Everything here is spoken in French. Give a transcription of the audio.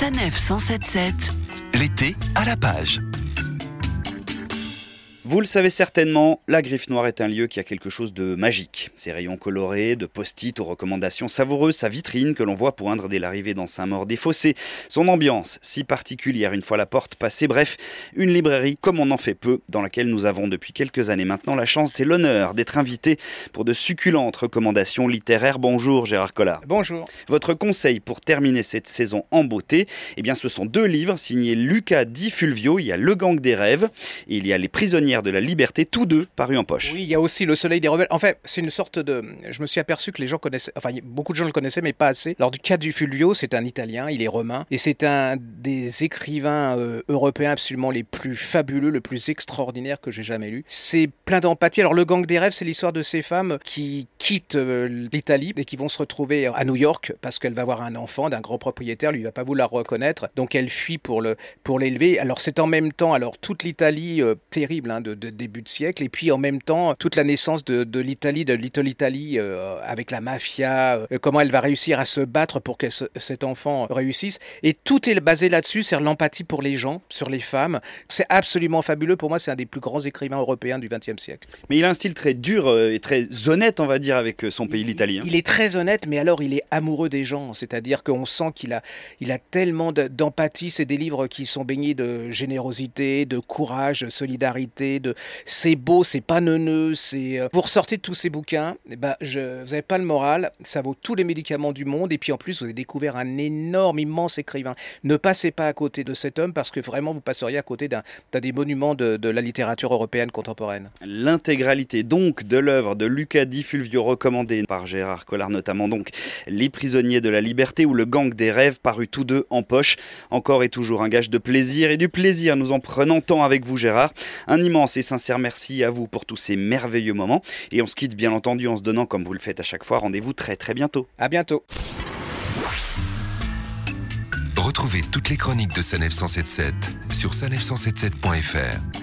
Sanef 177. L'été à la page. Vous le savez certainement, la Griffe Noire est un lieu qui a quelque chose de magique. Ses rayons colorés, de post-it aux recommandations savoureuses, sa vitrine que l'on voit poindre dès l'arrivée dans Saint-Maur des Fossés, son ambiance si particulière une fois la porte passée, bref, une librairie comme on en fait peu, dans laquelle nous avons depuis quelques années maintenant la chance et l'honneur d'être invités pour de succulentes recommandations littéraires. Bonjour Gérard Collard. Bonjour. Votre conseil pour terminer cette saison en beauté, eh bien ce sont deux livres signés Lucas Di Fulvio, il y a Le Gang des rêves et il y a Les de la liberté, tous deux parus en poche. Oui, il y a aussi Le Soleil des rebelles. En fait, c'est une sorte de. Je me suis aperçu que les gens connaissaient. Enfin, beaucoup de gens le connaissaient, mais pas assez. Alors, du cas du Fulvio, c'est un Italien, il est romain, et c'est un des écrivains euh, européens absolument les plus fabuleux, le plus extraordinaire que j'ai jamais lu. C'est plein d'empathie. Alors, Le Gang des rêves, c'est l'histoire de ces femmes qui quittent euh, l'Italie et qui vont se retrouver à New York parce qu'elle va avoir un enfant d'un grand propriétaire, lui il va pas vouloir reconnaître, donc elle fuit pour le pour l'élever. Alors, c'est en même temps, alors toute l'Italie euh, terrible hein, de, début de siècle, et puis en même temps toute la naissance de, l'Italie, de Little Italy, euh, avec la mafia, comment elle va réussir à se battre pour que ce, cet enfant réussisse. Et tout est basé là-dessus, sur l'empathie pour les gens, sur les femmes. C'est absolument fabuleux. Pour moi, c'est un des plus grands écrivains européens du XXe siècle. Mais il a un style très dur et très honnête, on va dire, avec son pays, l'Italie. Il est très honnête, mais alors il est amoureux des gens. C'est-à-dire qu'on sent qu'il a, il a tellement d'empathie. C'est des livres qui sont baignés de générosité, de courage, de solidarité, de c'est beau, c'est pas neuneux, c'est euh, vous ressortez de tous ces bouquins, et ben je, vous n'avez pas le moral, ça vaut tous les médicaments du monde et puis en plus vous avez découvert un énorme, immense écrivain. Ne passez pas à côté de cet homme parce que vraiment vous passeriez à côté d'un des monuments de, de, la littérature européenne contemporaine. L'intégralité donc de l'œuvre de Luca Di Fulvio recommandée par Gérard Collard notamment donc Les prisonniers de la liberté ou Le gang des rêves paru tous deux en poche. Encore et toujours un gage de plaisir et du plaisir nous en prenant temps avec vous Gérard. Un immense et sincère merci à vous pour tous ces merveilleux moments. Et on se quitte bien entendu en se donnant, comme vous le faites à chaque fois, rendez-vous très très bientôt. À bientôt. Retrouvez toutes les chroniques de Sanef 177 sur sanef177.fr.